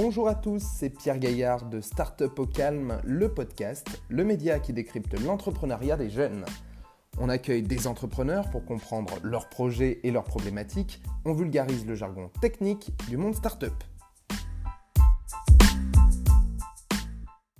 Bonjour à tous, c'est Pierre Gaillard de Startup au Calme, le podcast, le média qui décrypte l'entrepreneuriat des jeunes. On accueille des entrepreneurs pour comprendre leurs projets et leurs problématiques, on vulgarise le jargon technique du monde startup.